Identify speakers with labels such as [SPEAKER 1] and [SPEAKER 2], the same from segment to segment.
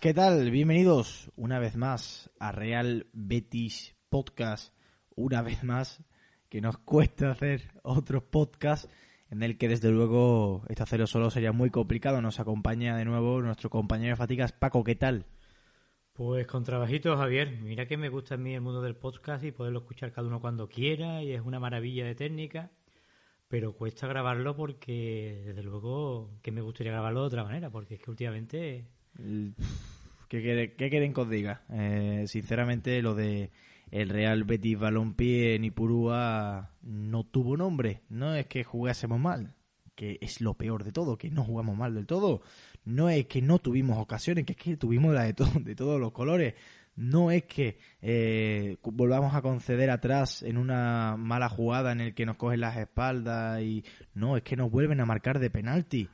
[SPEAKER 1] ¿qué tal? Bienvenidos una vez más a Real Betis Podcast. Una vez más que nos cuesta hacer otro podcast en el que desde luego este hacerlo solo sería muy complicado. Nos acompaña de nuevo nuestro compañero de fatigas, Paco, ¿qué tal?
[SPEAKER 2] Pues con trabajito, Javier. Mira que me gusta a mí el mundo del podcast y poderlo escuchar cada uno cuando quiera y es una maravilla de técnica, pero cuesta grabarlo porque desde luego que me gustaría grabarlo de otra manera, porque es que últimamente...
[SPEAKER 1] ¿Qué, qué quieren que os diga? Eh, sinceramente lo de el Real Betis Balompié en Ipurúa no tuvo nombre. No es que jugásemos mal, que es lo peor de todo, que no jugamos mal del todo. No es que no tuvimos ocasiones, que es que tuvimos la de, todo, de todos los colores. No es que eh, volvamos a conceder atrás en una mala jugada en el que nos cogen las espaldas y no, es que nos vuelven a marcar de penalti.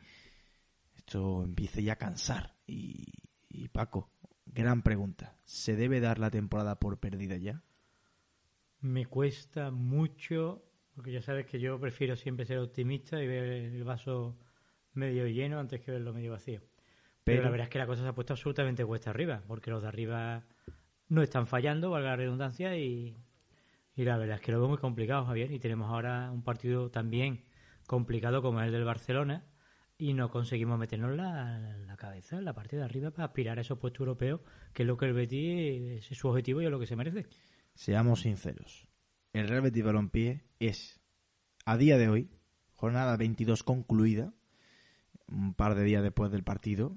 [SPEAKER 1] Esto empieza ya a cansar. Y, y Paco, gran pregunta. ¿Se debe dar la temporada por perdida ya?
[SPEAKER 2] Me cuesta mucho, porque ya sabes que yo prefiero siempre ser optimista y ver el vaso medio lleno antes que verlo medio vacío. Pero,
[SPEAKER 1] Pero-
[SPEAKER 2] la verdad es que la cosa se ha puesto absolutamente cuesta arriba, porque los de arriba no están fallando, valga la redundancia, y, y la verdad es que lo veo muy complicado, Javier. Y tenemos ahora un partido también complicado como el del Barcelona, y no conseguimos meternos la, la cabeza en la parte de arriba para aspirar a esos puestos europeos, que es lo que el Betis es su objetivo y es lo que se merece.
[SPEAKER 1] Seamos sinceros. El Real Betis Balompié es, a día de hoy, jornada 22 concluida, un par de días después del partido,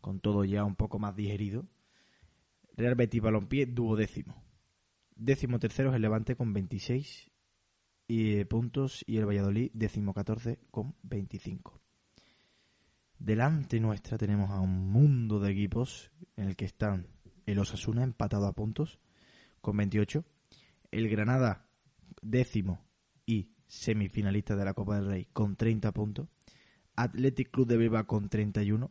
[SPEAKER 1] con todo ya un poco más digerido. Real Betis Balompié duodécimo. Décimo tercero es el Levante con 26 y, eh, puntos y el Valladolid décimo 14 con 25. Delante nuestra tenemos a un mundo de equipos en el que están el Osasuna empatado a puntos con 28, el Granada décimo y semifinalista de la Copa del Rey con 30 puntos, Athletic Club de Bilbao con 31,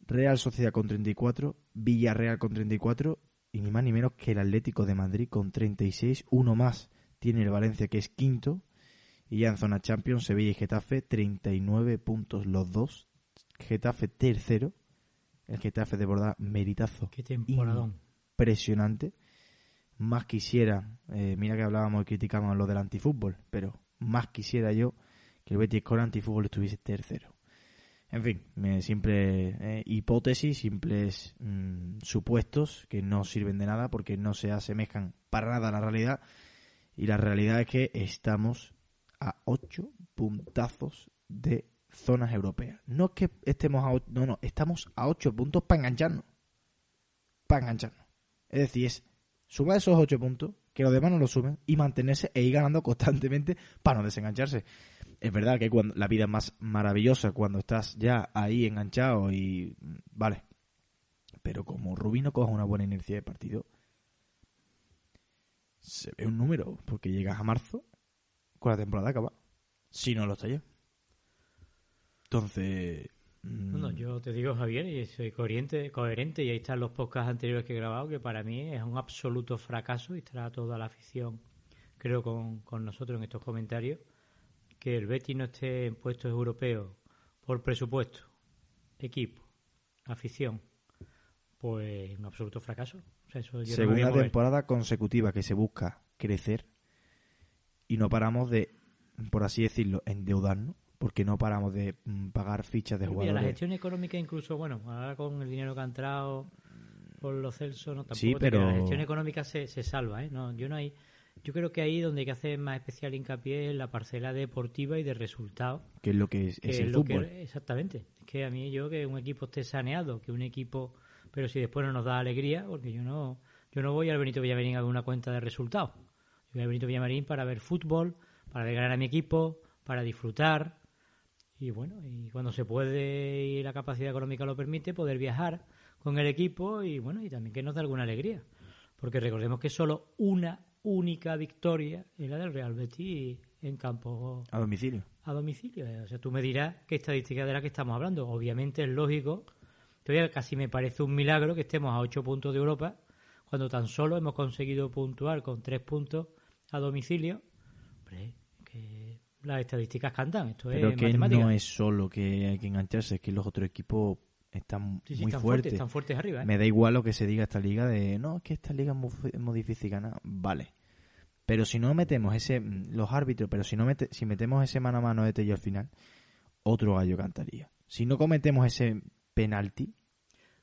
[SPEAKER 1] Real Sociedad con 34, Villarreal con 34 y ni más ni menos que el Atlético de Madrid con 36, uno más tiene el Valencia que es quinto y ya en zona Champions Sevilla y Getafe 39 puntos los dos, Getafe tercero, el Getafe de verdad meritazo
[SPEAKER 2] Qué temporadón.
[SPEAKER 1] impresionante. Más quisiera, eh, mira que hablábamos y criticábamos lo del antifútbol, pero más quisiera yo que el Betis con antifútbol estuviese tercero. En fin, eh, simples eh, hipótesis, simples mm, supuestos que no sirven de nada porque no se asemejan para nada a la realidad. Y la realidad es que estamos a ocho puntazos de zonas europeas. No es que estemos a ocho, no, no, estamos a ocho puntos para engancharnos. Para engancharnos. Es decir, es sumar esos ocho puntos, que los demás no lo sumen, y mantenerse e ir ganando constantemente para no desengancharse. Es verdad que cuando la vida es más maravillosa cuando estás ya ahí enganchado y vale. Pero como Rubí no coja una buena inercia de partido, se ve un número, porque llegas a marzo con la temporada acaba. Si no lo está ya. Entonces. mm,
[SPEAKER 2] No, no, yo te digo, Javier, y soy coherente, coherente, y ahí están los podcasts anteriores que he grabado, que para mí es un absoluto fracaso, y estará toda la afición, creo, con, con nosotros en estos comentarios, que el Betis no esté en puestos europeos por presupuesto, equipo, afición, pues un absoluto fracaso. O sea, eso yo
[SPEAKER 1] segunda
[SPEAKER 2] mover.
[SPEAKER 1] temporada consecutiva que se busca crecer y no paramos de, por así decirlo, endeudarnos, porque no paramos de mm, pagar fichas de
[SPEAKER 2] Mira, la
[SPEAKER 1] jugadores.
[SPEAKER 2] gestión económica incluso, bueno, ahora con el dinero que ha entrado por los Celso, no tampoco
[SPEAKER 1] Sí, pero-
[SPEAKER 2] la gestión económica se, se salva, ¿eh? No, yo no hay, yo creo que ahí donde hay que hacer más especial hincapié es la parcela deportiva y de resultados.
[SPEAKER 1] que es lo que es,
[SPEAKER 2] que
[SPEAKER 1] es
[SPEAKER 2] es
[SPEAKER 1] el
[SPEAKER 2] que-
[SPEAKER 1] fútbol.
[SPEAKER 2] exactamente. Es que a mí yo que un equipo esté saneado, que un equipo, pero si después no nos da alegría, porque yo no, yo no voy al Benito Villamarín a ver una cuenta de resultados. Voy al Benito Villamarín para ver fútbol, para ganar a mi equipo, para disfrutar. Y bueno, y cuando se puede y la capacidad económica lo permite, poder viajar con el equipo y bueno, y también que nos dé alguna alegría. Porque recordemos que solo una única victoria es la del Real Betis en campo
[SPEAKER 1] A domicilio.
[SPEAKER 2] a domicilio. O sea, tú me dirás qué estadística de la que estamos hablando. Obviamente es lógico. Todavía casi me parece un milagro que estemos a 8 puntos de Europa cuando tan solo hemos conseguido puntuar con 3 puntos a domicilio. Hombre, que las estadísticas cantan. Esto
[SPEAKER 1] Pero
[SPEAKER 2] es
[SPEAKER 1] que
[SPEAKER 2] matemática.
[SPEAKER 1] no es solo que hay que engancharse, es que los otros equipos están
[SPEAKER 2] Sí, sí,
[SPEAKER 1] muy
[SPEAKER 2] están
[SPEAKER 1] fuertes.
[SPEAKER 2] están fuertes arriba. ¿eh?
[SPEAKER 1] Me da igual lo que se diga esta liga de no, es que esta liga es muy, muy difícil ganar. Vale. Pero si no metemos ese, los árbitros, pero si no mete, si metemos ese mano a mano de Tello al final, otro gallo cantaría. Si no cometemos ese penalti,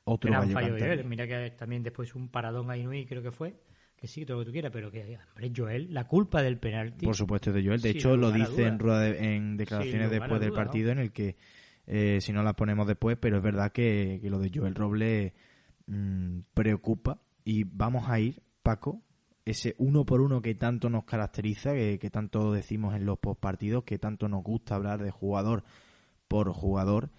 [SPEAKER 1] otro
[SPEAKER 2] Gran
[SPEAKER 1] gallo
[SPEAKER 2] fallo de
[SPEAKER 1] cantaría.
[SPEAKER 2] Mira que también después un paradón a Inui, creo que fue. Que sí, todo lo que tú quieras, pero que, hombre, Joel, la culpa del penalti.
[SPEAKER 1] Por supuesto es de Joel. De hecho, lo dice en, rueda de- en declaraciones después del partido en el que, eh, si no las ponemos después, pero es verdad que, que lo de Joel Robles mm, preocupa. Y vamos a ir, Paco, ese uno por uno que tanto nos caracteriza, que, que tanto decimos en los postpartidos, que tanto nos gusta hablar de jugador por jugador.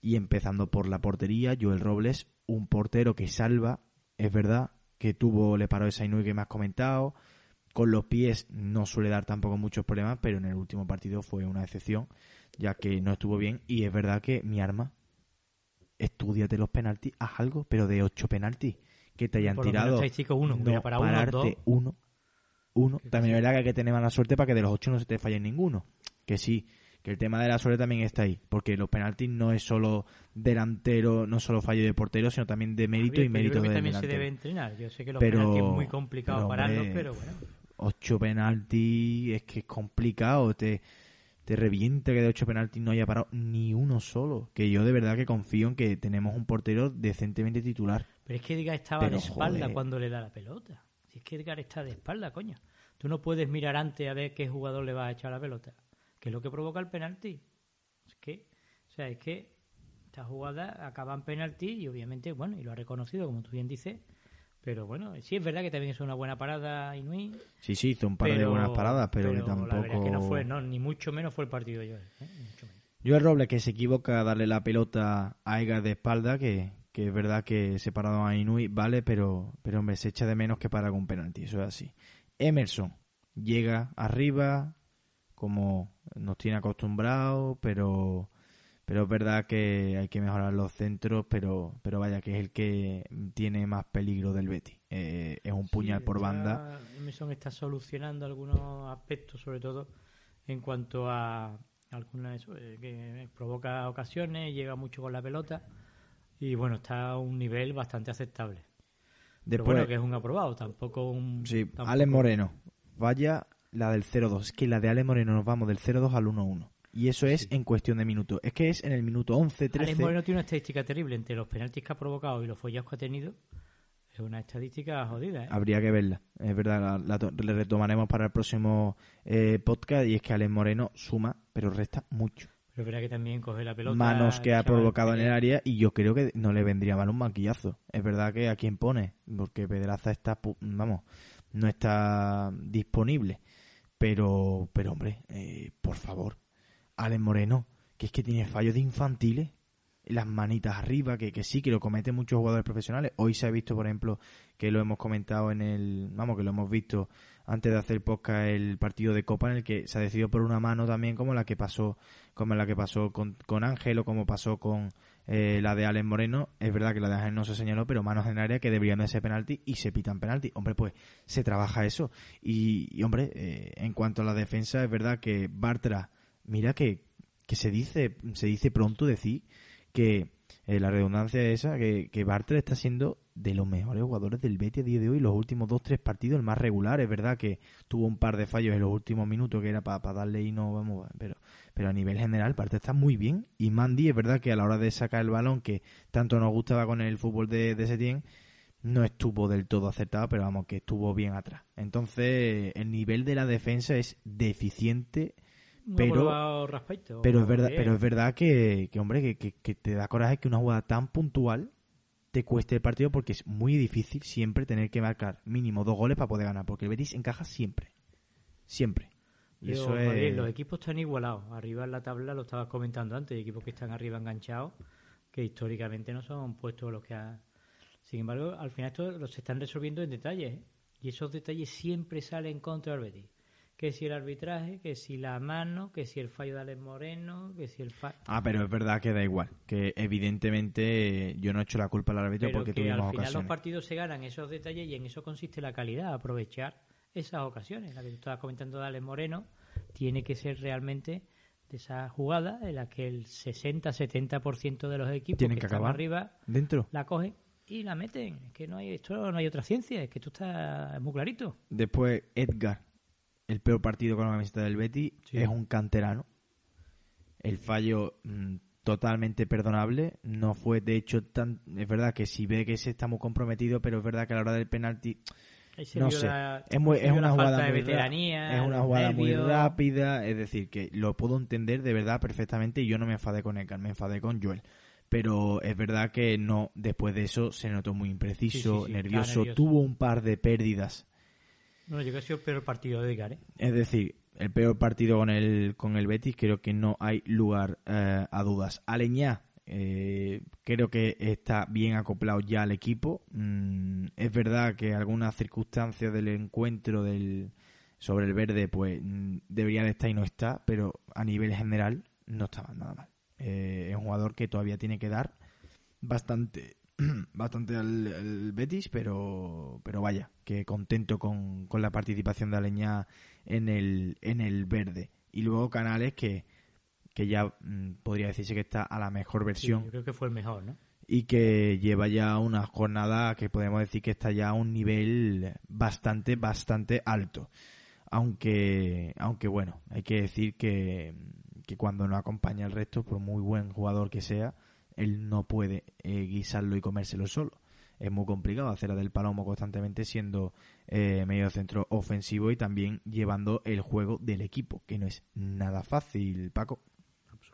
[SPEAKER 1] Y empezando por la portería, Joel Robles, un portero que salva, es verdad, que tuvo, le paró esa Inui que me has comentado, con los pies no suele dar tampoco muchos problemas, pero en el último partido fue una excepción, ya que no estuvo bien. Y es verdad que mi arma, estudiate los penaltis, haz algo, pero de ocho penaltis que te hayan
[SPEAKER 2] Por lo menos
[SPEAKER 1] tirado,
[SPEAKER 2] uno,
[SPEAKER 1] no
[SPEAKER 2] uno,
[SPEAKER 1] pararte uno, uno. También es verdad que hay que tener mala suerte para que de los ocho no se te falle ninguno. Que sí, que el tema de la suerte también está ahí, porque los penaltis no es solo delantero, no solo fallo de portero, sino también de mérito
[SPEAKER 2] Javier,
[SPEAKER 1] y
[SPEAKER 2] yo
[SPEAKER 1] mérito
[SPEAKER 2] creo que
[SPEAKER 1] del
[SPEAKER 2] también
[SPEAKER 1] delantero.
[SPEAKER 2] se debe entrenar. Yo sé que los
[SPEAKER 1] Pero-
[SPEAKER 2] penaltis es muy complicado
[SPEAKER 1] pero,
[SPEAKER 2] pararlos,
[SPEAKER 1] hombre,
[SPEAKER 2] pero bueno.
[SPEAKER 1] ocho penaltis es que es complicado te, te revienta que de ocho penaltis no haya parado ni uno solo que yo de verdad que confío en que tenemos un portero decentemente titular
[SPEAKER 2] Pero es que Edgar estaba
[SPEAKER 1] Pero,
[SPEAKER 2] de espalda
[SPEAKER 1] joder.
[SPEAKER 2] cuando le da la pelota. Si es que Edgar está de espalda, coño. Tú no puedes mirar antes a ver qué jugador le va a echar la pelota. Que es lo que provoca el penalti. Es que, o sea, es que esta jugada acaba en penalti y obviamente, bueno, y lo ha reconocido, como tú bien dices. Pero bueno, sí es verdad que también es una buena parada Inui.
[SPEAKER 1] sí sí hizo un par de buenas paradas pero, que
[SPEAKER 2] La verdad es
[SPEAKER 1] tampoco
[SPEAKER 2] que no fue, no, ni mucho menos fue el partido de Joel. ¿eh? Mucho menos.
[SPEAKER 1] Joel Robles que se equivoca a darle la pelota a Egas de espalda que, que es verdad que separado a Inui vale pero pero hombre se echa de menos que para algún penalti eso es así Emerson llega arriba como nos tiene acostumbrados pero pero es verdad que hay que mejorar los centros pero pero vaya que es el que tiene más peligro del Betis Eh, es un puñal por banda
[SPEAKER 2] Emerson está solucionando algunos aspectos, sobre todo en cuanto a alguna eso, eh, que provoca ocasiones, llega mucho con la pelota y bueno, está a un nivel bastante aceptable. Pero
[SPEAKER 1] después
[SPEAKER 2] bueno, que es un aprobado, tampoco un...
[SPEAKER 1] Sí,
[SPEAKER 2] tampoco-
[SPEAKER 1] Alex Moreno. Vaya la del 0-2. Es que la de Alex Moreno nos vamos del 0-2 al 1-1. Y eso es
[SPEAKER 2] Sí.
[SPEAKER 1] en cuestión de minutos. Es que es en el minuto 11, 13.
[SPEAKER 2] Alex Moreno tiene una estadística terrible entre los penaltis que ha provocado y los follados que ha tenido. Es una estadística jodida, ¿eh?
[SPEAKER 1] Habría que verla. Es verdad, la, la le retomaremos para el próximo eh, podcast. Y es que Alex Moreno suma, pero resta mucho.
[SPEAKER 2] Pero verdad que también coge la pelota...
[SPEAKER 1] Manos que ha provocado en el área. Y yo creo que no le vendría mal un maquillazo. Es verdad que a quien pone. Porque Pedraza está, vamos, no está disponible. Pero, pero hombre, eh, por favor, Alex Moreno, que es que tiene fallos de infantiles, las manitas arriba, que, que sí, que lo cometen muchos jugadores profesionales. Hoy se ha visto, por ejemplo, que lo hemos comentado en el, vamos, que lo hemos visto antes de hacer podcast el partido de Copa en el que se ha decidido por una mano también como la que pasó, como la que pasó con, con Ángel o como pasó con eh, la de Alex Moreno. Es verdad que la de Ángel no se señaló, pero manos en área que deberían de ser penalti y se pitan penalti. Hombre, pues se trabaja eso. Y, hombre, eh, en cuanto a la defensa, es verdad que Bartra, mira que, que se dice, se dice pronto decir que eh, la redundancia es esa, que, que Bartra está siendo de los mejores jugadores del Betis a día de hoy, los últimos dos, tres partidos, el más regular, es verdad que tuvo un par de fallos en los últimos minutos que era para darle y no, vamos, pero, pero a nivel general Bartra está muy bien y Mandy es verdad que a la hora de sacar el balón que tanto nos gustaba con el fútbol de, de Setién, no estuvo del todo acertado, pero vamos, que estuvo bien atrás. Entonces, el nivel de la defensa es deficiente pero-
[SPEAKER 2] respecto,
[SPEAKER 1] pero es verdad,
[SPEAKER 2] bien.
[SPEAKER 1] pero es verdad que, que, hombre, que, que- que te da coraje que una jugada tan puntual te cueste el partido porque es muy difícil siempre tener que marcar mínimo dos goles para poder ganar, porque el Betis encaja siempre. Siempre. Y eso es...
[SPEAKER 2] los equipos están igualados. Arriba en la tabla, lo estabas comentando antes, hay equipos que están arriba enganchados, que históricamente no son puestos los que ha... Sin embargo, al final esto los están resolviendo en detalles, ¿eh? y esos detalles siempre salen contra el Betis. Que si el arbitraje, que si la mano, que si el fallo de Alex Moreno, que si el fallo...
[SPEAKER 1] Ah, pero es verdad que da igual. Que evidentemente yo no he hecho la culpa al árbitro
[SPEAKER 2] Pero
[SPEAKER 1] porque
[SPEAKER 2] que al
[SPEAKER 1] tuvimos
[SPEAKER 2] final los
[SPEAKER 1] ocasiones.
[SPEAKER 2] partidos se ganan esos detalles y en eso consiste la calidad, aprovechar esas ocasiones. La que tú estabas comentando de Alex Moreno tiene que ser realmente de esa jugada en la que el 60-70% de los equipos
[SPEAKER 1] Tienen
[SPEAKER 2] que,
[SPEAKER 1] que
[SPEAKER 2] están
[SPEAKER 1] acabar.
[SPEAKER 2] arriba
[SPEAKER 1] Dentro.
[SPEAKER 2] la cogen y la meten. Es que no hay, esto no hay otra ciencia, es que esto está muy clarito.
[SPEAKER 1] Después, Edgar, el peor partido con la camiseta del Betty,
[SPEAKER 2] Sí.
[SPEAKER 1] es un canterano. El fallo mm, totalmente perdonable. No fue, de hecho, tan. Es verdad que si ve que se está muy comprometido, pero es verdad que a la hora del penalti no sé.
[SPEAKER 2] la-
[SPEAKER 1] es, muy- una jugada muy
[SPEAKER 2] veteranía,
[SPEAKER 1] es una jugada muy rápida. Es decir, que lo puedo entender de verdad perfectamente y yo no me enfadé con Edgar, me enfadé con Joel. Pero es verdad que no, después de eso se notó muy impreciso,
[SPEAKER 2] Sí, sí, sí, estaba
[SPEAKER 1] nervioso,
[SPEAKER 2] nervioso.
[SPEAKER 1] tuvo un par de pérdidas
[SPEAKER 2] No, yo creo que ha sido el peor partido de Edgar, ¿eh?
[SPEAKER 1] Es decir, el peor partido con el, con el Betis, creo que no hay lugar eh, a dudas. Aleñá, eh, creo que está bien acoplado ya al equipo. Mm, es verdad que algunas circunstancias del encuentro del, sobre el verde, pues mm, debería de estar y no está, pero a nivel general no estaba nada mal. Eh, es un jugador que todavía tiene que dar bastante bastante al, al Betis, pero pero vaya, que contento con, con la participación de Aleñá en el, en el verde. Y luego Canales que, que ya mm, podría decirse que está a la mejor
[SPEAKER 2] Sí,
[SPEAKER 1] versión
[SPEAKER 2] yo creo que fue el mejor, ¿no?
[SPEAKER 1] y que lleva ya una jornada que podemos decir que está ya a un nivel bastante, bastante alto. Aunque, aunque bueno, hay que decir que, que cuando no acompaña el resto, por muy buen jugador que sea, él no puede eh, guisarlo y comérselo solo. Es muy complicado hacer a del Palomo constantemente siendo eh, medio centro ofensivo y también llevando el juego del equipo, que no es nada fácil, Paco.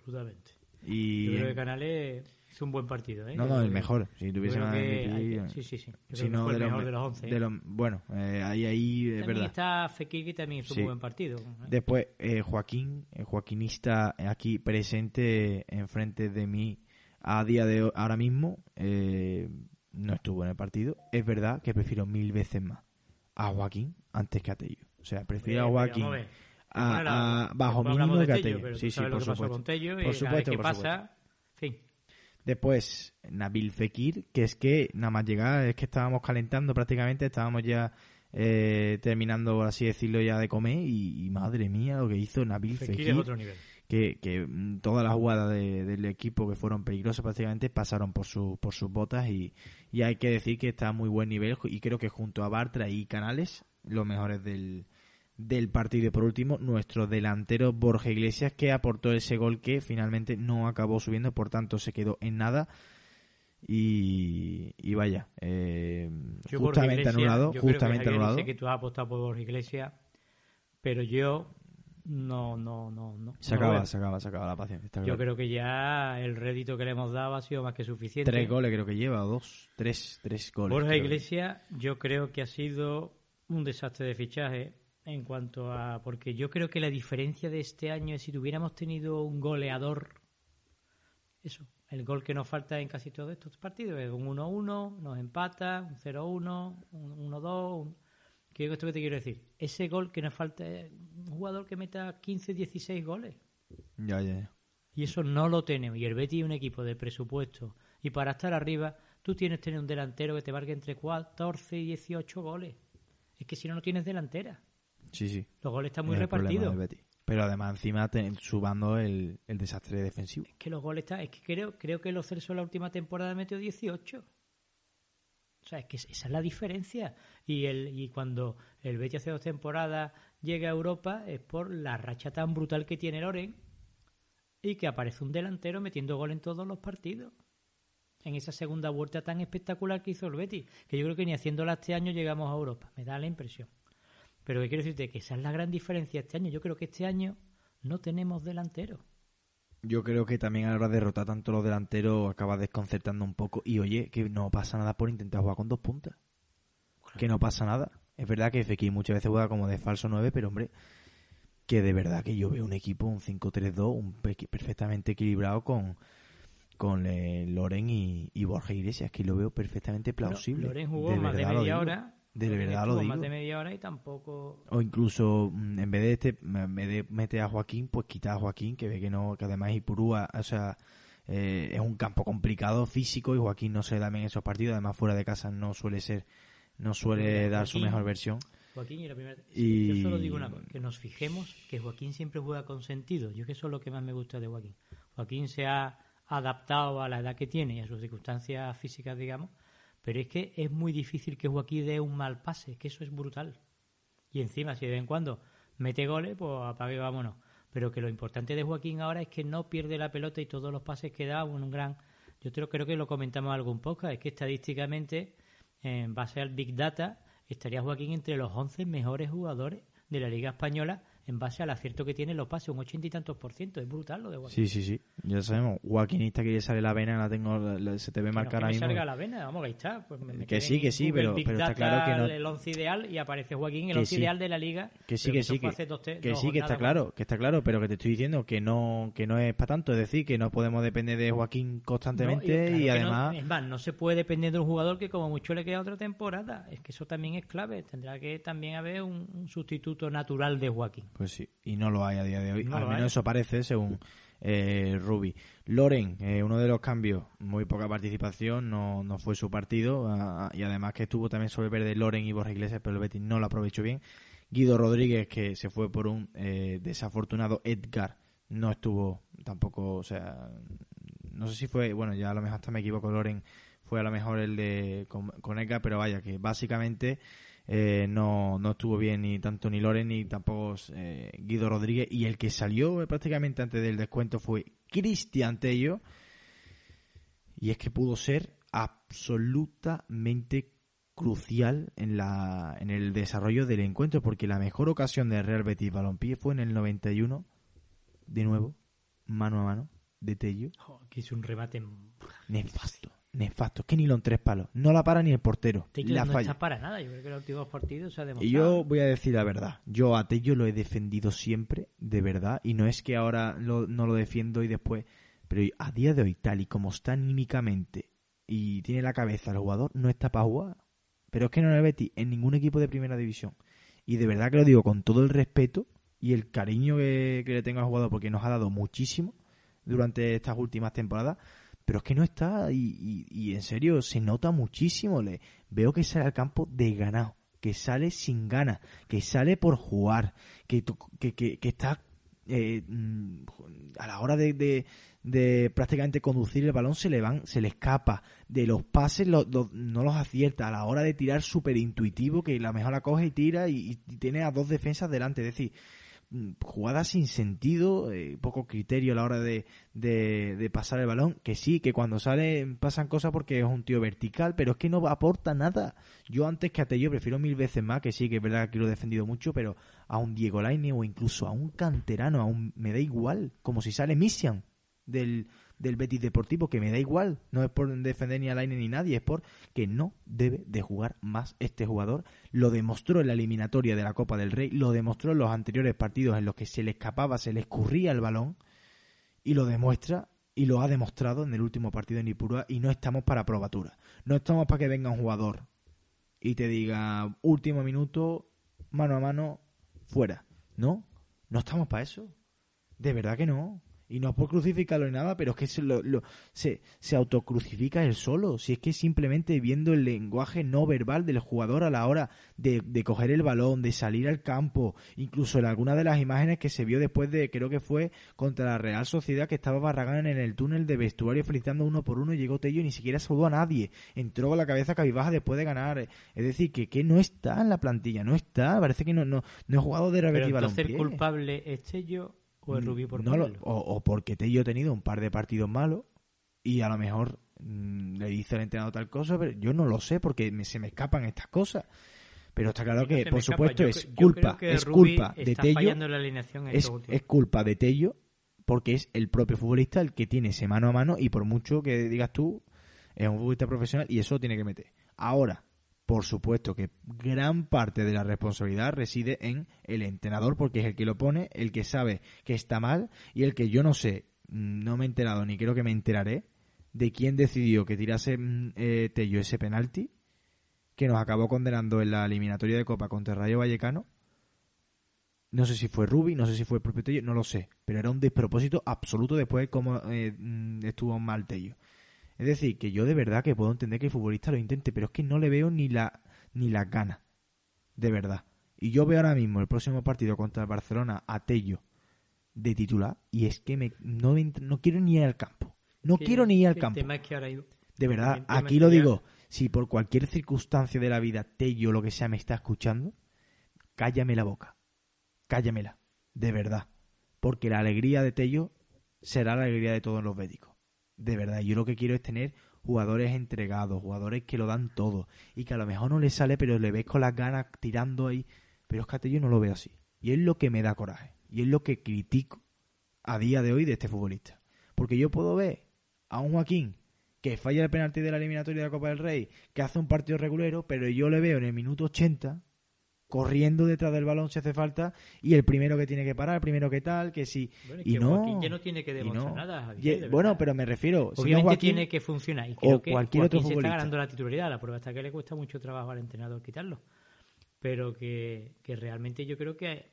[SPEAKER 2] Absolutamente.
[SPEAKER 1] Y
[SPEAKER 2] Yo creo que Canales hizo un buen partido, ¿eh?
[SPEAKER 1] no, no, el mejor. Si tuviese más MVP, eh,
[SPEAKER 2] Sí, sí, sí. Yo
[SPEAKER 1] si no, de
[SPEAKER 2] el
[SPEAKER 1] los
[SPEAKER 2] mejor
[SPEAKER 1] me-
[SPEAKER 2] de los 11.
[SPEAKER 1] de los- bueno, eh, ahí, ahí es verdad.
[SPEAKER 2] está Fekir, que también hizo
[SPEAKER 1] Sí.
[SPEAKER 2] un buen partido. ¿eh?
[SPEAKER 1] Después, eh, Joaquín, el joaquinista aquí presente enfrente de mí a día de ho- ahora mismo, eh, no estuvo en el partido. Es verdad que prefiero mil veces más a Joaquín antes que a Tello. O sea, prefiero a Joaquín
[SPEAKER 2] a ver.
[SPEAKER 1] a-
[SPEAKER 2] Bueno, la-
[SPEAKER 1] a- bajo mínimo
[SPEAKER 2] de Tello,
[SPEAKER 1] Sí, sí, por
[SPEAKER 2] lo que pasó
[SPEAKER 1] supuesto.
[SPEAKER 2] con Tello y
[SPEAKER 1] Por supuesto,
[SPEAKER 2] que
[SPEAKER 1] por
[SPEAKER 2] pasa, fin.
[SPEAKER 1] Después, Nabil Fekir, que es que nada más llegar, es que estábamos calentando prácticamente, estábamos ya eh, terminando, por así decirlo, ya de comer y, y madre mía lo que hizo Nabil
[SPEAKER 2] Fekir
[SPEAKER 1] Fekir,
[SPEAKER 2] es otro nivel.
[SPEAKER 1] que, que mm, todas las jugadas de- del equipo que fueron peligrosas prácticamente pasaron por, su, por sus botas y, y hay que decir que está a muy buen nivel y creo que junto a Bartra y Canales, los mejores del, del partido. Y por último, nuestro delantero Borja Iglesias, que aportó ese gol que finalmente no acabó subiendo, por tanto se quedó en nada. Y, y vaya, eh, justamente
[SPEAKER 2] Iglesias,
[SPEAKER 1] anulado,
[SPEAKER 2] yo creo que
[SPEAKER 1] justamente anulado.
[SPEAKER 2] que tú has apostado por Borja Iglesias, pero yo no, no, no, no.
[SPEAKER 1] Se acaba, se acaba, se acaba la paciencia. está
[SPEAKER 2] Yo
[SPEAKER 1] claro.
[SPEAKER 2] creo que ya el rédito que le hemos dado ha sido más que suficiente.
[SPEAKER 1] Tres goles creo que lleva, o dos, tres, tres goles.
[SPEAKER 2] Borja. Iglesias, yo creo que ha sido un desastre de fichaje en cuanto a. Porque yo creo que la diferencia de este año es si tuviéramos tenido un goleador. Eso, el gol que nos falta en casi todos estos partidos es un 1-1, nos empata, un 0-1, un 1-2. Un... ¿Qué es esto que te quiero decir? Ese gol que nos falta es un jugador que meta 15, 16 goles.
[SPEAKER 1] Ya, ya, ya.
[SPEAKER 2] Y eso no lo tenemos. Y el Betis es un equipo de presupuesto. Y para estar arriba, tú tienes que tener un delantero que te marque entre 14 y 18 goles. Es que si no, no tienes delantera.
[SPEAKER 1] Sí, sí.
[SPEAKER 2] Los goles están muy
[SPEAKER 1] Es
[SPEAKER 2] repartidos.
[SPEAKER 1] Betis. Pero además encima subando el, el desastre defensivo.
[SPEAKER 2] Es que los goles están. Es que creo, creo que los Celso la última temporada metió 18. O sea, es que esa es la diferencia. Y, el, y cuando el Betis hace dos temporadas llega a Europa es por la racha tan brutal que tiene Loren y que aparece un delantero metiendo gol en todos los partidos. En esa segunda vuelta tan espectacular que hizo el Betis, que yo creo que ni haciéndola este año llegamos a Europa. Me da la impresión. Pero que quiero decirte que esa es la gran diferencia este año. Yo creo que este año no tenemos delantero.
[SPEAKER 1] Yo creo que también a la hora de rotar tanto los delanteros acaba desconcertando un poco. Y oye, que no pasa nada por intentar jugar con dos puntas. Que no pasa nada. Es verdad que Fekir muchas veces juega como de falso 9, pero hombre, que de verdad que yo veo un equipo, un 5-3-2, un pe- perfectamente equilibrado con, con eh, Loren y, y Borja Iglesias, que lo veo perfectamente plausible.
[SPEAKER 2] Bueno, Loren jugó
[SPEAKER 1] De
[SPEAKER 2] más de media hora.
[SPEAKER 1] De verdad lo digo.
[SPEAKER 2] más de media hora y tampoco.
[SPEAKER 1] O incluso mm, en vez de este, en vez de meter a Joaquín, pues quitar a Joaquín, que ve que no, que además Ipurúa, o sea, eh, es un campo complicado físico y Joaquín no se da bien en esos partidos, además fuera de casa no suele ser, no suele dar su mejor versión.
[SPEAKER 2] Joaquín y la primera...
[SPEAKER 1] Y-
[SPEAKER 2] Yo solo digo una cosa, que nos fijemos que Joaquín siempre juega con sentido. Yo que eso es lo que más me gusta de Joaquín. Joaquín se ha adaptado a la edad que tiene y a sus circunstancias físicas, digamos, pero es que es muy difícil que Joaquín dé un mal pase, que eso es brutal. Y encima, si de vez en cuando mete goles, pues apague vámonos. Pero que lo importante de Joaquín ahora es que no pierde la pelota y todos los pases que da, un gran... Yo creo, creo que lo comentamos en algún podcast, es que estadísticamente, en base al Big Data, estaría Joaquín entre los 11 mejores jugadores de la Liga Española en base al acierto que tiene en los pases, un ochenta y tantos por ciento. Es brutal lo de Joaquín.
[SPEAKER 1] Sí, sí, sí. Ya sabemos. Joaquinista que le sale la vena, la tengo, la- la- se te ve
[SPEAKER 2] Que
[SPEAKER 1] marcar
[SPEAKER 2] que me
[SPEAKER 1] mismo.
[SPEAKER 2] salga la vena, vamos, ahí está. Pues me
[SPEAKER 1] Que sí, que sí,
[SPEAKER 2] Google
[SPEAKER 1] pero- pero está claro que no-
[SPEAKER 2] El once ideal y aparece Joaquín, el
[SPEAKER 1] Que
[SPEAKER 2] once
[SPEAKER 1] sí.
[SPEAKER 2] ideal de la Liga.
[SPEAKER 1] Que sí, que sí, que,
[SPEAKER 2] dos,
[SPEAKER 1] que
[SPEAKER 2] dos
[SPEAKER 1] sí, que está claro, que está claro, pero que te estoy diciendo que no, que no es para tanto, es decir, que no podemos depender de Joaquín
[SPEAKER 2] No,
[SPEAKER 1] constantemente
[SPEAKER 2] claro
[SPEAKER 1] y,
[SPEAKER 2] que no-
[SPEAKER 1] además,
[SPEAKER 2] es más, no se puede depender de un jugador que como mucho le queda otra temporada. Es que eso también es clave. Tendrá que también haber un, un sustituto natural de Joaquín.
[SPEAKER 1] Pues sí, y no lo hay a día de hoy,
[SPEAKER 2] No
[SPEAKER 1] al menos
[SPEAKER 2] hay.
[SPEAKER 1] eso parece, según eh, Rubi. Loren, eh, uno de los cambios, muy poca participación, no, no fue su partido, ah, y además que estuvo también sobre verde Loren y Borja Iglesias, pero el Betis no lo aprovechó bien. Guido Rodríguez, que se fue por un eh, desafortunado Edgar, no estuvo tampoco, o sea, no sé si fue, bueno, ya a lo mejor hasta me equivoco, Loren fue a lo mejor el de con, con Edgar, pero vaya, que básicamente eh, no, no estuvo bien ni tanto ni Loren ni tampoco eh, Guido Rodríguez, y el que salió eh, prácticamente antes del descuento fue Cristian Tello, y es que pudo ser absolutamente crucial en la en el desarrollo del encuentro porque la mejor ocasión del Real Betis Balompié fue en el 91 de nuevo mano a mano de Tello.
[SPEAKER 2] Que hizo un remate.
[SPEAKER 1] nefasto nefasto es que ni lo en tres palos no la para ni el portero
[SPEAKER 2] Tello
[SPEAKER 1] la
[SPEAKER 2] no
[SPEAKER 1] falla
[SPEAKER 2] está para nada. Yo creo que los últimos partidos se ha demostrado.
[SPEAKER 1] y yo voy a decir la verdad. Yo a Tello lo he defendido siempre, de verdad. Y no es que ahora lo- no lo defiendo y después. Pero a día de hoy, tal y como está anímicamente y tiene la cabeza el jugador, no está para jugar. Pero es que no le Betis en ningún equipo de primera división. Y de verdad que lo digo con todo el respeto y el cariño que, que le tengo al jugador porque nos ha dado muchísimo durante estas últimas temporadas. Pero es que no está y, y- y en serio se nota muchísimo. Le veo que sale al campo desganado, que sale sin ganas, que sale por jugar, que, que, que, que está eh, mm, a la hora de, de, prácticamente conducir el balón se le van, se le escapa. De los pases lo- lo- no los acierta. A la hora de tirar súper intuitivo, que la mejor la coge y tira y, y tiene a dos defensas delante. Es decir, jugadas sin sentido, eh, poco criterio a la hora de, de, de pasar el balón. Que sí, que cuando sale pasan cosas porque es un tío vertical, pero es que no aporta nada. Yo antes que a Tello prefiero mil veces más, que sí, que es verdad que lo he defendido mucho, pero a un Diego Laine o incluso a un canterano, a un, me da igual, como si sale Mission del, del Betis Deportivo, que me da igual, no es por defender ni a Laine ni nadie, es por que no debe de jugar más este jugador. Lo demostró en la eliminatoria de la Copa del Rey, lo demostró en los anteriores partidos en los que se le escapaba, se le escurría el balón, y lo demuestra y lo ha demostrado en el último partido en Ipurúa y no estamos para probatura. No estamos para que venga un jugador y te diga último minuto, mano a mano, fuera. No, no estamos para eso. De verdad que no. Y no es por crucificarlo ni nada, pero es que se, lo, lo- se, se autocrucifica él solo. Si es que simplemente viendo el lenguaje no verbal del jugador a la hora de, de coger el balón, de salir al campo, incluso en alguna de las imágenes que se vio después de, creo que fue contra la Real Sociedad, que estaba Barragán en el túnel de vestuario felicitando uno por uno, y llegó Tello y ni siquiera saludó a nadie. Entró con la cabeza cabibaja después de ganar. Es decir, que, que no está en la plantilla, no está. Parece que no, no, no he jugado de Real Betis
[SPEAKER 2] entonces el culpable es Tello o el Rubí por
[SPEAKER 1] No lo-
[SPEAKER 2] ponerlo.
[SPEAKER 1] o, o porque Tello ha tenido un par de partidos malos y a lo mejor mm, le dice al entrenador tal cosa, pero yo no lo sé porque me- se me escapan estas cosas. Pero está claro que, por supuesto,
[SPEAKER 2] Yo
[SPEAKER 1] es culpa, es culpa de Tello,
[SPEAKER 2] fallando en la alineación en
[SPEAKER 1] es, es culpa de Tello porque es el propio futbolista el que tiene ese mano a mano y por mucho que digas tú, es un futbolista profesional y eso lo tiene que meter. Ahora, por supuesto que gran parte de la responsabilidad reside en el entrenador porque es el que lo pone, el que sabe que está mal y el que yo no sé, mm, no me he enterado ni creo que me enteraré de quién decidió que tirase mm, eh, Tello ese penalti que nos acabó condenando en la eliminatoria de Copa contra el Rayo Vallecano. No sé si fue Rubi, no sé si fue el propio Tello, no lo sé. Pero era un despropósito absoluto después de cómo eh, mm, estuvo mal Tello. Es decir, que yo de verdad que puedo entender que el futbolista lo intente, pero es que no le veo ni la ni las ganas. De verdad. Y yo veo ahora mismo el próximo partido contra el Barcelona a Tello de titular y es que me, no, me no quiero ni ir al campo. No quiero ni ir al campo.
[SPEAKER 2] Es que ahora
[SPEAKER 1] De verdad, aquí lo digo. Si por cualquier circunstancia de la vida Tello lo que sea me está escuchando, cállame la boca. Cállamela. De verdad. Porque la alegría de Tello será la alegría de todos los béticos. De verdad. Yo lo que quiero es tener jugadores entregados, jugadores que lo dan todo. Y que a lo mejor no le sale, pero le ves con las ganas tirando ahí. Pero es que Tello no lo veo así. Y es lo que me da coraje. Y es lo que critico a día de hoy de este futbolista. Porque yo puedo ver a un Joaquín que falla el penalti de la eliminatoria de la Copa del Rey, que hace un partido regulero, pero yo le veo en el minuto 80 corriendo detrás del balón si hace falta y el primero que tiene que parar, el primero que tal, que sí.
[SPEAKER 2] Bueno,
[SPEAKER 1] y
[SPEAKER 2] que
[SPEAKER 1] no,
[SPEAKER 2] Joaquín ya no tiene que demostrar
[SPEAKER 1] no.
[SPEAKER 2] nada. Javier, de
[SPEAKER 1] bueno, pero me refiero, si
[SPEAKER 2] Obviamente
[SPEAKER 1] Joaquín-
[SPEAKER 2] tiene que funcionar. Y creo que
[SPEAKER 1] cualquier otro
[SPEAKER 2] Joaquín se
[SPEAKER 1] futbolista.
[SPEAKER 2] está ganando la titularidad. La prueba está que le cuesta mucho trabajo al entrenador quitarlo. Pero que, que realmente yo creo que,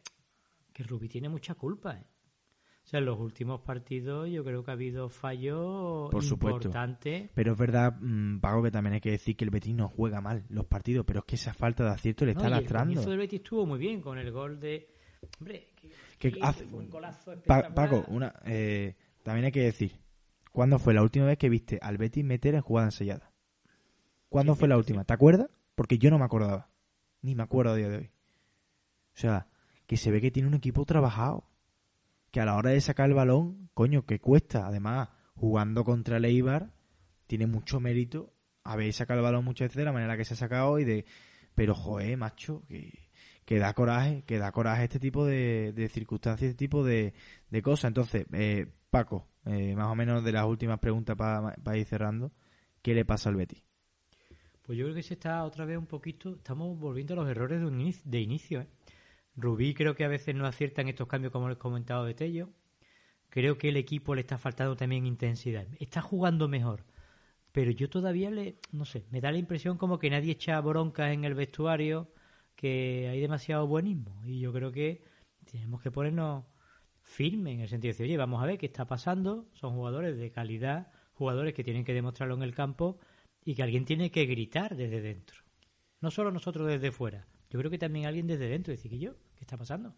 [SPEAKER 2] que Rubí tiene mucha culpa. ¿eh? O sea, en los últimos partidos yo creo que ha habido fallos
[SPEAKER 1] Por supuesto.
[SPEAKER 2] importantes.
[SPEAKER 1] Pero es verdad, mm, Pago, que también hay que decir que el Betis no juega mal los partidos, pero es que esa falta de acierto le
[SPEAKER 2] No,
[SPEAKER 1] está
[SPEAKER 2] el
[SPEAKER 1] lastrando.
[SPEAKER 2] comienzo del Betis estuvo muy bien con el gol de... Hombre, que,
[SPEAKER 1] hace-
[SPEAKER 2] un golazo.
[SPEAKER 1] Paco, una, eh, también hay que decir, ¿cuándo fue la última vez que viste al Betis meter en jugada ensayada? ¿Cuándo
[SPEAKER 2] Sí,
[SPEAKER 1] fue la última? ¿Te acuerdas? Porque yo no me acordaba. Ni me acuerdo a día de hoy. O sea, que se ve que tiene un equipo trabajado. Que a la hora de sacar el balón, coño, que cuesta. Además, jugando contra el Eibar, tiene mucho mérito haber sacado el balón muchas veces de la manera que se ha sacado y de... Pero, joder, macho, que, que da coraje, que da coraje este tipo de, de circunstancias, este tipo de, de cosas. Entonces, eh, Paco, eh, más o menos de las últimas preguntas para ir cerrando, ¿qué le pasa al Betis?
[SPEAKER 2] Pues yo creo que se está otra vez un poquito, estamos volviendo a los errores de, un inicio, de inicio. ¿eh? Rubí creo que a veces no acierta en estos cambios como les he comentado de Tello. Creo que el equipo le está faltando también intensidad. Está jugando mejor. Pero yo todavía le, no sé, me da la impresión como que nadie echa broncas en el vestuario, que hay demasiado buenismo. Y yo creo que tenemos que ponernos firmes en el sentido de decir, oye, vamos a ver qué está pasando. Son jugadores de calidad, jugadores que tienen que demostrarlo en el campo y que alguien tiene que gritar desde dentro. No solo nosotros desde fuera. Yo creo que también alguien desde dentro decir que yo, ¿qué está pasando?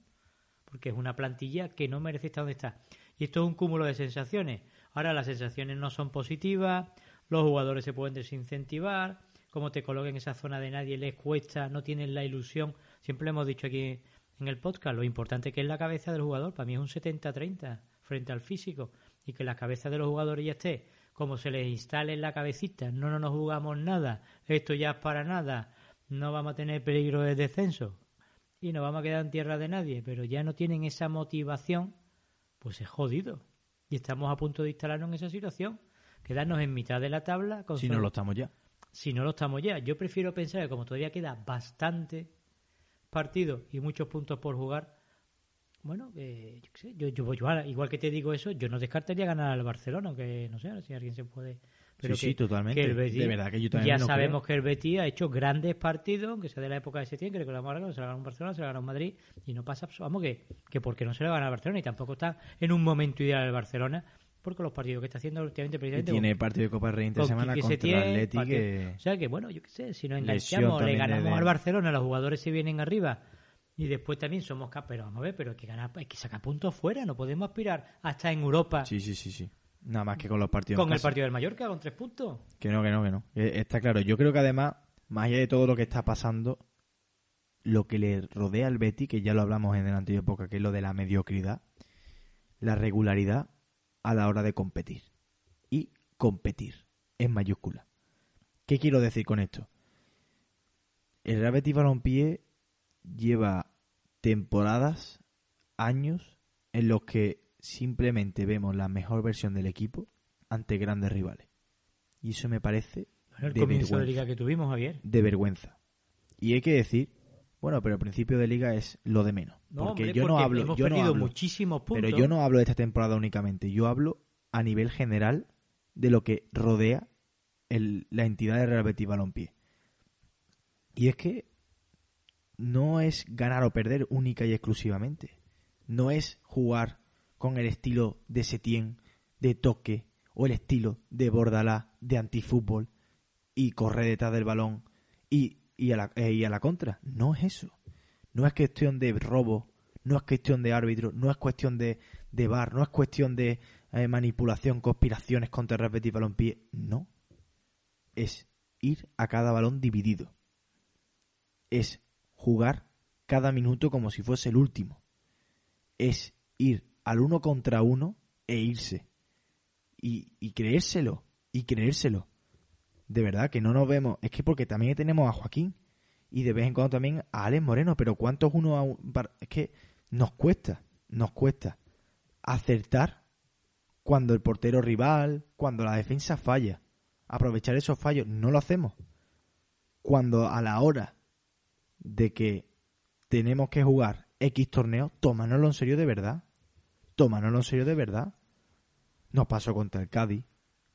[SPEAKER 2] Porque es una plantilla que no merece estar donde está. Y esto es un cúmulo de sensaciones. Ahora las sensaciones no son positivas, los jugadores se pueden desincentivar, como te coloquen en esa zona de nadie les cuesta, no tienen la ilusión. Siempre hemos dicho aquí en el podcast, lo importante que es la cabeza del jugador. Para mí es un 70-30 frente al físico. Y que la cabeza de los jugadores ya esté como se les instale en la cabecita, no, no nos jugamos nada, esto ya es para nada, no vamos a tener peligro de descenso y nos vamos a quedar en tierra de nadie, pero ya no tienen esa motivación, pues es jodido. Y estamos a punto de instalarnos en esa situación, quedarnos en mitad de la tabla. Con
[SPEAKER 1] Si
[SPEAKER 2] solo-
[SPEAKER 1] no lo estamos ya.
[SPEAKER 2] si no lo estamos ya. Yo prefiero pensar que como todavía queda bastante partido y muchos puntos por jugar, bueno, eh, yo qué sé, yo, yo, yo igual que te digo eso, yo no descartaría ganar al Barcelona, que no sé si alguien se puede... Pero
[SPEAKER 1] sí,
[SPEAKER 2] que,
[SPEAKER 1] sí, totalmente.
[SPEAKER 2] que el Betis-
[SPEAKER 1] de verdad que yo también
[SPEAKER 2] ya sabemos
[SPEAKER 1] creo.
[SPEAKER 2] que el Betis ha hecho grandes partidos, aunque sea de la época de Setién, que recordamos ahora que se le ganó un Barcelona, se le ganó un Madrid, y no pasa, vamos, que, que porque no se le gana al Barcelona, y tampoco está en un momento ideal el Barcelona, porque los partidos que está haciendo últimamente
[SPEAKER 1] Y tiene partido de Copa Rey entre
[SPEAKER 2] con
[SPEAKER 1] semana
[SPEAKER 2] Quique
[SPEAKER 1] contra
[SPEAKER 2] Setién,
[SPEAKER 1] el Atleti
[SPEAKER 2] partido-
[SPEAKER 1] que...
[SPEAKER 2] O sea que, bueno, yo qué sé, si nos enganchamos, le ganamos
[SPEAKER 1] de-
[SPEAKER 2] al Barcelona, los jugadores se vienen arriba y después también somos capaces. Pero vamos a ver, pero hay que, ganar, hay que sacar puntos fuera, no podemos aspirar a estar en Europa
[SPEAKER 1] Sí, sí, sí, sí. Nada más que con los partidos.
[SPEAKER 2] con
[SPEAKER 1] en
[SPEAKER 2] el
[SPEAKER 1] casa.
[SPEAKER 2] partido del Mallorca con tres puntos.
[SPEAKER 1] Que no, que no, que no. Eh, Está claro. Yo creo que además, más allá de todo lo que está pasando, lo que le rodea al Betty, que ya lo hablamos en el anterior época, que es lo de la mediocridad, la regularidad a la hora de competir. Y competir, en mayúscula. ¿Qué quiero decir con esto? El Real Betis Balompié lleva temporadas, años, en los que simplemente vemos la mejor versión del equipo ante grandes rivales. Y eso me parece
[SPEAKER 2] Bueno, el
[SPEAKER 1] de
[SPEAKER 2] comienzo de liga que tuvimos, Javier.
[SPEAKER 1] de vergüenza. Y hay que decir, bueno, pero el principio de liga es lo de menos.
[SPEAKER 2] No,
[SPEAKER 1] porque
[SPEAKER 2] hombre,
[SPEAKER 1] yo no hablo,
[SPEAKER 2] hemos
[SPEAKER 1] yo no hablo,
[SPEAKER 2] muchísimos puntos.
[SPEAKER 1] pero yo no hablo de esta temporada únicamente. Yo hablo a nivel general de lo que rodea el- la entidad de Real Betis Balompié. Y es que no es ganar o perder única y exclusivamente. No es jugar con el estilo de Setién, de toque, o el estilo de Bordalá, de antifútbol, y correr detrás del balón y, y, a la, eh, y a la contra. No es eso. No es cuestión de robo, no es cuestión de árbitro, no es cuestión de, de bar, no es cuestión de eh, manipulación, conspiraciones contra Real Balompié. No. Es ir a cada balón dividido. Es jugar cada minuto como si fuese el último. Es ir al uno contra uno e irse. Y, creérselo, y creérselo. De verdad que no nos vemos. Es que porque también tenemos a Joaquín y de vez en cuando también a Alex Moreno, pero ¿cuántos uno a un... Es que nos cuesta, nos cuesta acertar cuando el portero rival, cuando la defensa falla. Aprovechar esos fallos, no lo hacemos. Cuando a la hora de que tenemos que jugar X torneo, tómanoslo en serio de verdad. Tómanoslo en serio de verdad. Nos pasó contra el Cádiz,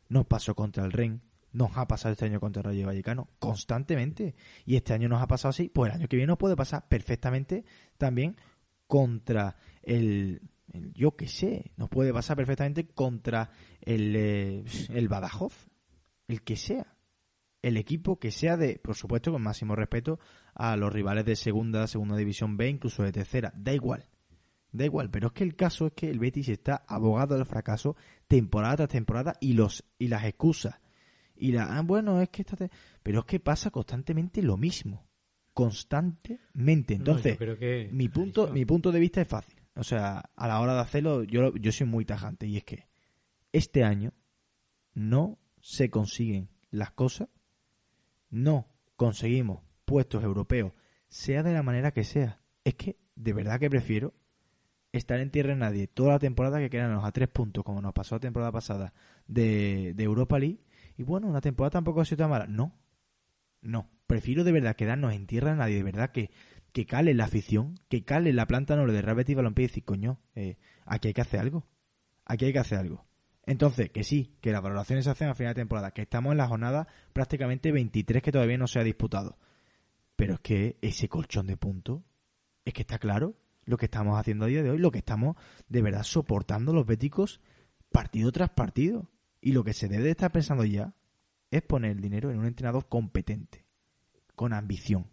[SPEAKER 1] nos pasó contra el Ren, nos ha pasado este año contra el Rayo Vallecano constantemente. Y este año nos ha pasado así, pues el año que viene nos puede pasar perfectamente también contra el, yo qué sé, nos puede pasar perfectamente contra el, eh, el Badajoz, el que sea. El equipo que sea de, por supuesto, con máximo respeto a los rivales de segunda, segunda división B, incluso de tercera. Da igual. Da igual, pero es que el caso es que el Betis está abogado del fracaso temporada tras temporada y los y las excusas. Y la, ah, bueno, es que esta pero es que pasa constantemente lo mismo. Constantemente. Entonces, mi punto mi punto de vista es fácil. O sea, a la hora de hacerlo, yo, yo soy muy tajante. Y es que este año no se consiguen las cosas, no conseguimos puestos europeos, sea de la manera que sea. Es que de verdad que prefiero estar en tierra de nadie toda la temporada que quedarnos a tres puntos, como nos pasó la temporada pasada de, Europa League. Y bueno, una temporada tampoco ha sido tan mala. No, no. Prefiero de verdad quedarnos en tierra de nadie, de verdad que que cale la afición, que cale la planta no de Real Betis Balompié y decir, coño, eh, aquí hay que hacer algo. Aquí hay que hacer algo. Entonces, que sí, que las valoraciones se hacen a final de temporada, que estamos en la jornada prácticamente 23 que todavía no se ha disputado. Pero es que ese colchón de puntos, es que está claro lo que estamos haciendo a día de hoy, lo que estamos de verdad soportando los béticos partido tras partido. Y lo que se debe de estar pensando ya es poner el dinero en un entrenador competente, con ambición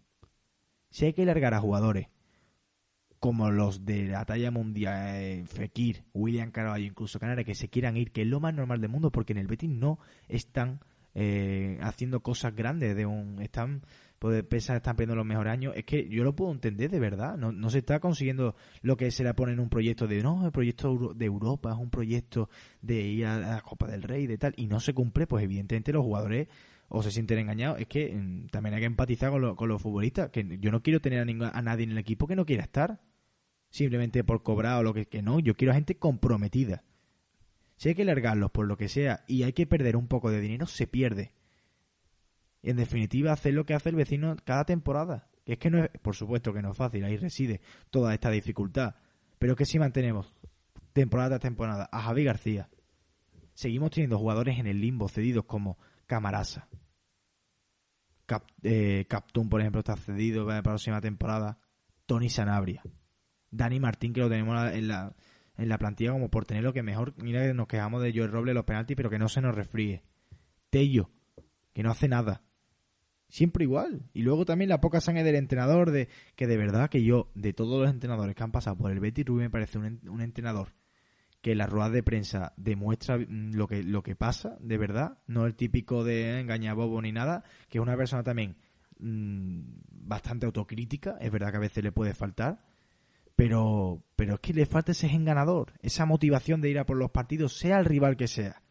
[SPEAKER 1] si hay que largar a jugadores como los de la talla mundial, eh, Fekir, William Carvalho, incluso Canarias, que se quieran ir, que es lo más normal del mundo, porque en el Betis no están eh, haciendo cosas grandes, de un están pues pesar están perdiendo los mejores años, es que yo lo puedo entender de verdad, no, se está consiguiendo lo que se le pone en un proyecto de, no, el proyecto de Europa es un proyecto de ir a la Copa del Rey, de tal, y no se cumple, pues evidentemente los jugadores o se sienten engañados. Es que mm, también hay que empatizar con, con, los futbolistas. Que yo no quiero tener a, a, nadie en el equipo que no quiera estar. Simplemente por cobrar o lo que, que no. Yo quiero a gente comprometida. Si hay que largarlos por lo que sea y hay que perder un poco de dinero, se pierde. En definitiva, hacer lo que hace el vecino cada temporada. Es que no es, por supuesto que no es fácil, ahí reside toda esta dificultad. Pero que si mantenemos temporada tras temporada a Javi García, seguimos teniendo jugadores en el limbo cedidos como Camarasa. Cap, eh, por ejemplo, está cedido para la próxima temporada. Tony Sanabria. Dani Martín, que lo tenemos en la, en la plantilla como por tener lo que mejor. Mira que nos quejamos de Joel Roble los penaltis, pero que no se nos refríe. Tello, que no hace nada. Siempre igual. Y luego también la poca sangre del entrenador, de que de verdad que yo, de todos los entrenadores que han pasado por el Betty Rubí, me parece un, entrenador que la rueda de prensa demuestra mm, lo que, lo que pasa, de verdad, no el típico de engañabobo ni nada, que es una persona también mmm, bastante autocrítica, es verdad que a veces le puede faltar, pero, pero es que le falta ese enganador, esa motivación de ir a por los partidos, sea el rival que sea.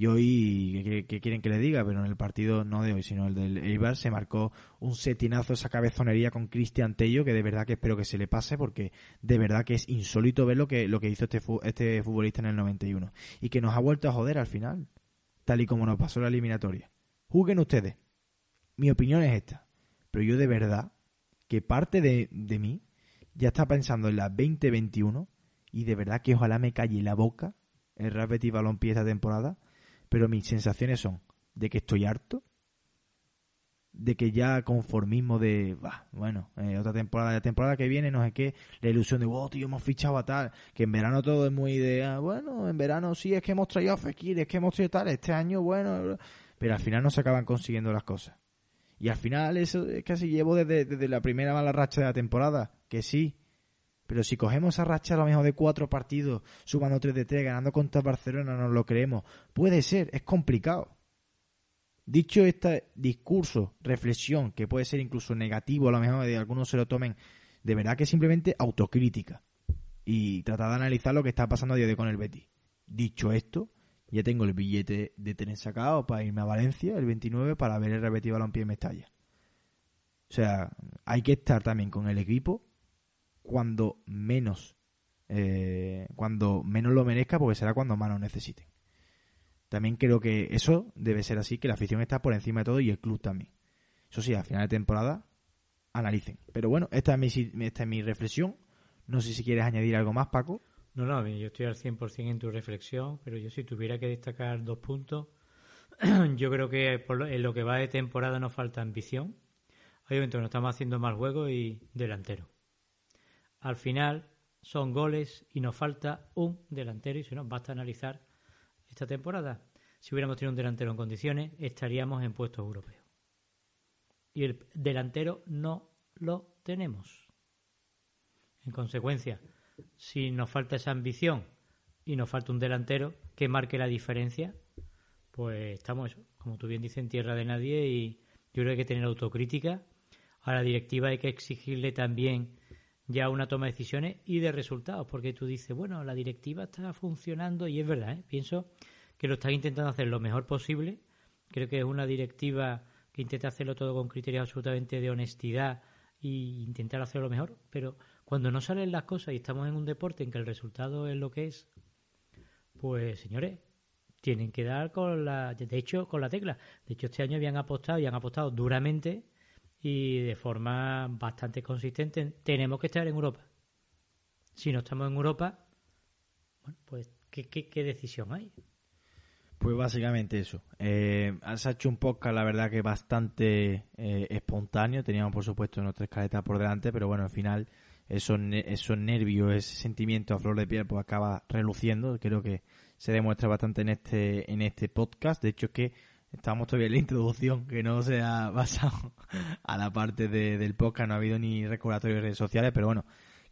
[SPEAKER 1] Y hoy, ¿qué, quieren que le diga? Pero en el partido, no de hoy, sino el del Eibar, se marcó un setinazo, esa cabezonería con Cristian Tello, que de verdad que espero que se le pase, porque de verdad que es insólito ver lo que, lo que hizo este, este futbolista en el 91. Y que nos ha vuelto a joder al final, tal y como nos pasó la eliminatoria. Juguen ustedes. Mi opinión es esta. Pero yo de verdad, que parte de, de mí ya está pensando en la 2021 y de verdad que ojalá me calle la boca el Real Betis Balompié esta temporada pero mis sensaciones son de que estoy harto, de que ya conformismo de, bah, bueno, eh, otra temporada, la temporada que viene, no sé qué, la ilusión de, wow, tío, hemos fichado a tal, que en verano todo es muy de, ah, bueno, en verano sí, es que hemos traído a Fekir, es que hemos traído tal, este año, bueno, pero al final no se acaban consiguiendo las cosas. Y al final eso es casi llevo desde, desde la primera mala racha de la temporada, que sí. Pero si cogemos esa racha a lo mejor de cuatro partidos, sumando tres de tres, ganando contra Barcelona, nos lo creemos. Puede ser, es complicado. Dicho este discurso, reflexión, que puede ser incluso negativo, a lo mejor de algunos se lo tomen, de verdad que simplemente autocrítica. Y tratar de analizar lo que está pasando a día de hoy con el Betis. Dicho esto, ya tengo el billete de tener sacado para irme a Valencia el 29 para ver el Betis Balompié en Mestalla. O sea, hay que estar también con el equipo cuando menos eh, cuando menos lo merezca porque será cuando más lo necesiten. También creo que eso debe ser así, que la afición está por encima de todo y el club también. Eso sí, a final de temporada analicen. Pero bueno, esta es mi, esta es mi reflexión. No sé si quieres añadir algo más, Paco.
[SPEAKER 2] No, no, yo estoy al 100% en tu reflexión, pero yo si tuviera que destacar dos puntos, yo creo que en lo que va de temporada nos falta ambición. Obviamente nos estamos haciendo más juego y delantero. Al final son goles y nos falta un delantero y si no, basta analizar esta temporada. Si hubiéramos tenido un delantero en condiciones, estaríamos en puestos europeos. Y el delantero no lo tenemos. En consecuencia, si nos falta esa ambición y nos falta un delantero que marque la diferencia, pues estamos, como tú bien dices, en tierra de nadie y yo creo que hay que tener autocrítica. A la directiva hay que exigirle también ya una toma de decisiones y de resultados, porque tú dices, bueno, la directiva está funcionando y es verdad, ¿eh? pienso que lo están intentando hacer lo mejor posible. Creo que es una directiva que intenta hacerlo todo con criterios absolutamente de honestidad e intentar hacerlo mejor, pero cuando no salen las cosas y estamos en un deporte en que el resultado es lo que es, pues señores, tienen que dar con la, de hecho, con la tecla. De hecho, este año habían apostado y han apostado duramente y de forma bastante consistente. Tenemos que estar en Europa. Si no estamos en Europa, pues, ¿qué, qué, decisión hay?
[SPEAKER 1] Pues básicamente eso. Eh, has hecho un podcast, la verdad, que bastante eh, espontáneo. Teníamos, por supuesto, nuestra escaleta por delante, pero bueno, al final esos, esos nervios, ese sentimiento a flor de piel, pues acaba reluciendo. Creo que se demuestra bastante en este, en este podcast. De hecho, es que estamos todavía en la introducción, que no se ha basado a la parte del podcast, no ha habido ni recordatorios de redes sociales, pero bueno,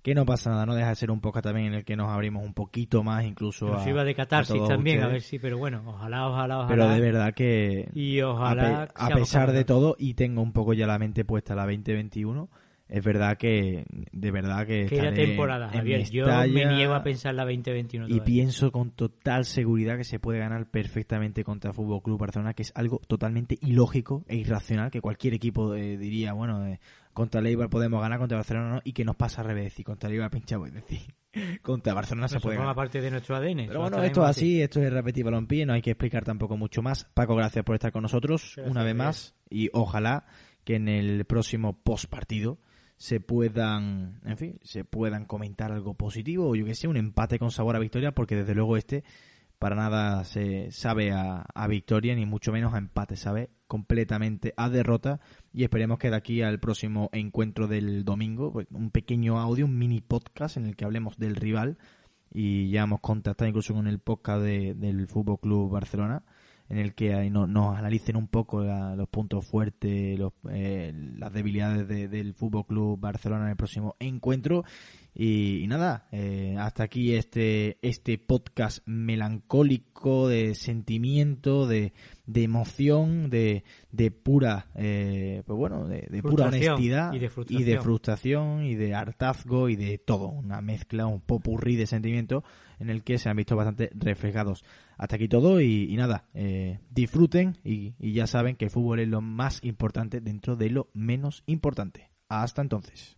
[SPEAKER 1] que no pasa nada, no deja de ser un podcast también en el que nos abrimos un poquito más, incluso
[SPEAKER 2] a. iba de catarsis también, a ver si, pero bueno, ojalá, ojalá, ojalá.
[SPEAKER 1] Pero de verdad que.
[SPEAKER 2] Y ojalá.
[SPEAKER 1] A, pesar de todo, y tengo un poco ya la mente puesta la 2021 es verdad que de verdad que
[SPEAKER 2] que temporada Javier yo me niego a pensar la 2021
[SPEAKER 1] y pienso con total seguridad que se puede ganar perfectamente contra Fútbol Club Barcelona que es algo totalmente ilógico e irracional que cualquier equipo eh, diría bueno eh, contra Leibar podemos ganar contra Barcelona no y que nos pasa al revés y contra Leibar pinchamos es decir contra Barcelona se puede
[SPEAKER 2] forma parte de nuestro ADN
[SPEAKER 1] pero bueno esto es así esto es repetir balompié no hay que explicar tampoco mucho más. Paco gracias por estar con nosotros una vez más y ojalá que en el próximo post partido se puedan, en fin, se puedan comentar algo positivo o yo que sé, un empate con sabor a victoria, porque desde luego este para nada se sabe a, victoria, ni mucho menos a empate, sabe completamente a derrota y esperemos que de aquí al próximo encuentro del domingo, pues, un pequeño audio, un mini podcast en el que hablemos del rival y ya hemos contactado incluso con el podcast del Fútbol Club Barcelona en el que nos analicen un poco los puntos fuertes, eh, las debilidades del Fútbol Club Barcelona en el próximo encuentro. Y, nada, eh, hasta aquí este, este podcast melancólico de sentimiento, de, de emoción, de, de pura, eh, pues bueno, de, pura honestidad
[SPEAKER 2] y de,
[SPEAKER 1] y de, frustración y de hartazgo y de todo, una mezcla, un popurrí de sentimientos en el que se han visto bastante reflejados. Hasta aquí todo y, nada, eh, disfruten y, y ya saben que el fútbol es lo más importante dentro de lo menos importante. Hasta entonces.